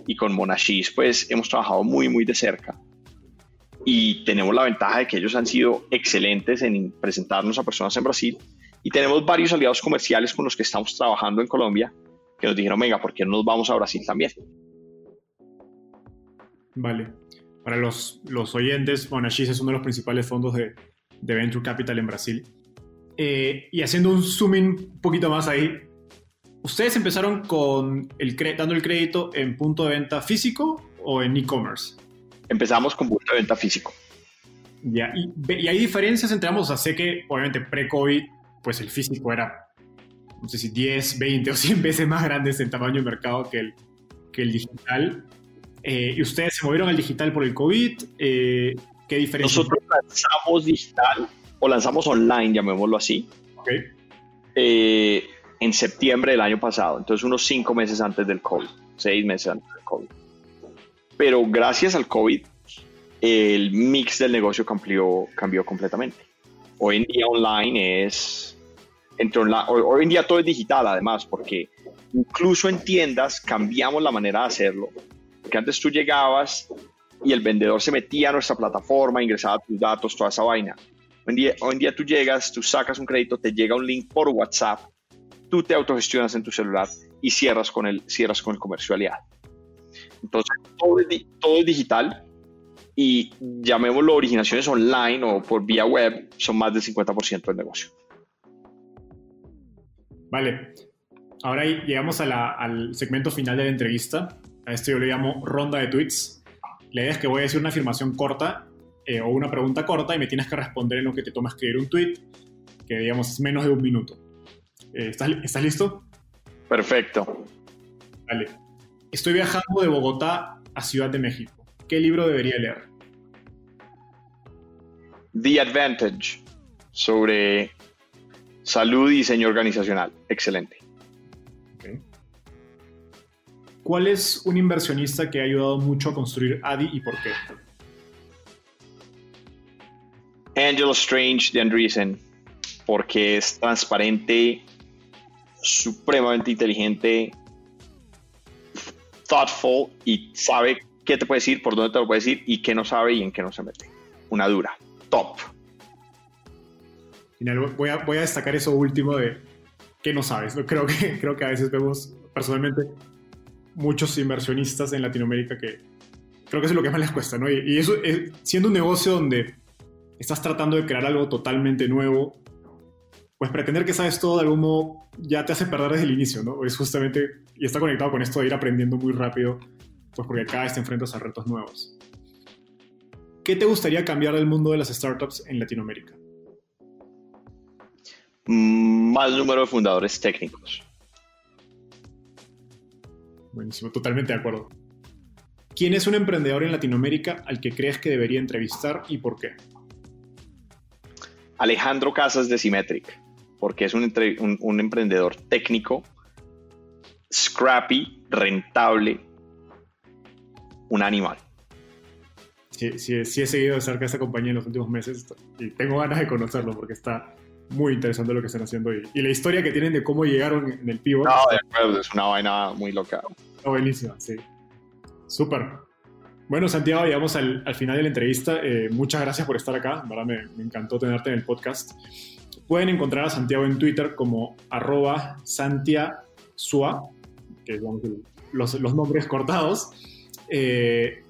y con Monashis pues hemos trabajado muy muy de cerca y tenemos la ventaja de que ellos han sido excelentes en presentarnos a personas en Brasil y tenemos varios aliados comerciales con los que estamos trabajando en Colombia que nos dijeron, venga, ¿por qué no nos vamos a Brasil también? Vale. Para los, los oyentes, Monashis es uno de los principales fondos de, Venture Capital en Brasil. Eh, y haciendo un zooming un poquito más ahí, ¿ustedes empezaron con el dando el crédito en punto de venta físico o en e-commerce? Empezamos con punto de venta físico. Ya, y, hay diferencias entre ambos. O sea, sé que obviamente pre-COVID, pues el físico era, no sé si 10, 20 o 100 veces más grande en tamaño de mercado que el, que el digital. Eh, ¿Y ustedes se movieron al digital por el COVID? Eh, ¿Qué diferencia? Nosotros lanzamos digital o lanzamos online, llamémoslo así. Okay. Eh, en septiembre del año pasado, entonces unos cinco meses antes del COVID, seis meses antes del COVID pero gracias al COVID el mix del negocio cambió, cambió completamente. Hoy en día online es, entre hoy en día todo es digital además, porque incluso en tiendas cambiamos la manera de hacerlo. Porque antes tú llegabas y el vendedor se metía a nuestra plataforma, ingresaba tus datos, toda esa vaina. Hoy en, día, hoy en día tú llegas, tú sacas un crédito, te llega un link por WhatsApp, tú te autogestionas en tu celular y cierras con el, cierras con el comercio aliado. Entonces, todo es, digital y llamémoslo originaciones online o por vía web, son más del 50% del negocio. Vale. Ahora llegamos al segmento final de la entrevista. A esto yo le llamo ronda de tweets. La idea es que voy a decir una afirmación corta eh, o una pregunta corta y me tienes que responder en lo que te tomas escribir un tweet, que digamos es menos de un minuto. Eh, ¿estás, ¿Estás listo? Perfecto. Vale. Estoy viajando de Bogotá a Ciudad de México. ¿Qué libro debería leer? The Advantage, sobre salud y diseño organizacional. Excelente. ¿Cuál es un inversionista que ha ayudado mucho a construir ADI y por qué? Angela Strange de Andreessen. porque es transparente, supremamente inteligente, thoughtful y sabe qué te puede decir, por dónde te lo puede decir y qué no sabe y en qué no se mete. Una dura. Top. Voy a, voy a destacar eso último de qué no sabes. Creo que, creo que a veces vemos personalmente muchos inversionistas en Latinoamérica que creo que eso es lo que más les cuesta, ¿no? Y, eso, es, siendo un negocio donde estás tratando de crear algo totalmente nuevo, pues pretender que sabes todo de algún modo ya te hace perder desde el inicio, ¿no? Es justamente, y está conectado con esto de ir aprendiendo muy rápido, pues porque cada vez te enfrentas a retos nuevos. ¿Qué te gustaría cambiar del mundo de las startups en Latinoamérica? Más número de fundadores técnicos. Buenísimo, totalmente de acuerdo. ¿Quién es un emprendedor en Latinoamérica al que crees que debería entrevistar y por qué? Alejandro Casas de Symmetric, porque es un, un, emprendedor técnico, scrappy, rentable, un animal. Sí, sí, sí, he seguido de cerca esa compañía en los últimos meses y tengo ganas de conocerlo porque está muy interesante lo que están haciendo y, y la historia que tienen de cómo llegaron en el pivot. No, de acuerdo, es una vaina muy loca. Está buenísima, sí. Súper. Bueno, Santiago, llegamos al, al final de la entrevista. Eh, muchas gracias por estar acá. Me, me, encantó tenerte en el podcast. Pueden encontrar a Santiago en Twitter como arroba santiasua, que es los, los, nombres cortados. Eh,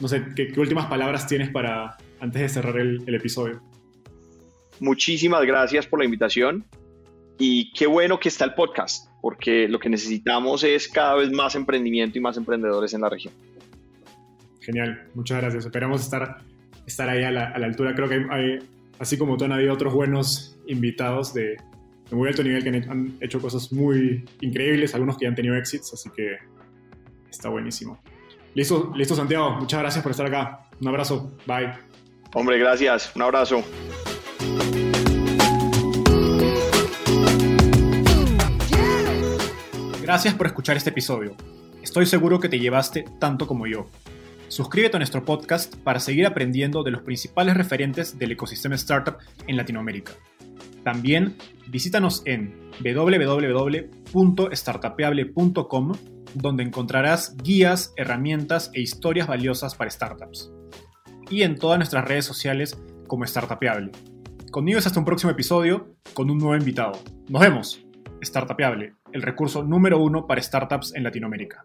no sé, ¿qué, ¿qué, últimas palabras tienes para antes de cerrar el, el episodio? Muchísimas gracias por la invitación y qué bueno que está el podcast, porque lo que necesitamos es cada vez más emprendimiento y más emprendedores en la región. Genial, muchas gracias. Esperamos estar, estar ahí a la, altura. Creo que hay, así como tú, han habido otros buenos invitados de, muy alto nivel que han, hecho cosas muy increíbles, algunos que ya han tenido éxitos, así que está buenísimo. Listo, listo Santiago, muchas gracias por estar acá. Un abrazo, bye. Hombre, gracias, un abrazo. Gracias por escuchar este episodio. Estoy seguro que te llevaste tanto como yo. Suscríbete a nuestro podcast para seguir aprendiendo de los principales referentes del ecosistema startup en Latinoamérica. También visítanos en www.startapeable.com donde encontrarás guías, herramientas e historias valiosas para startups. Y en todas nuestras redes sociales como Startapeable. Conmigo es hasta un próximo episodio con un nuevo invitado. Nos vemos. Startapeable, el recurso número uno para startups en Latinoamérica.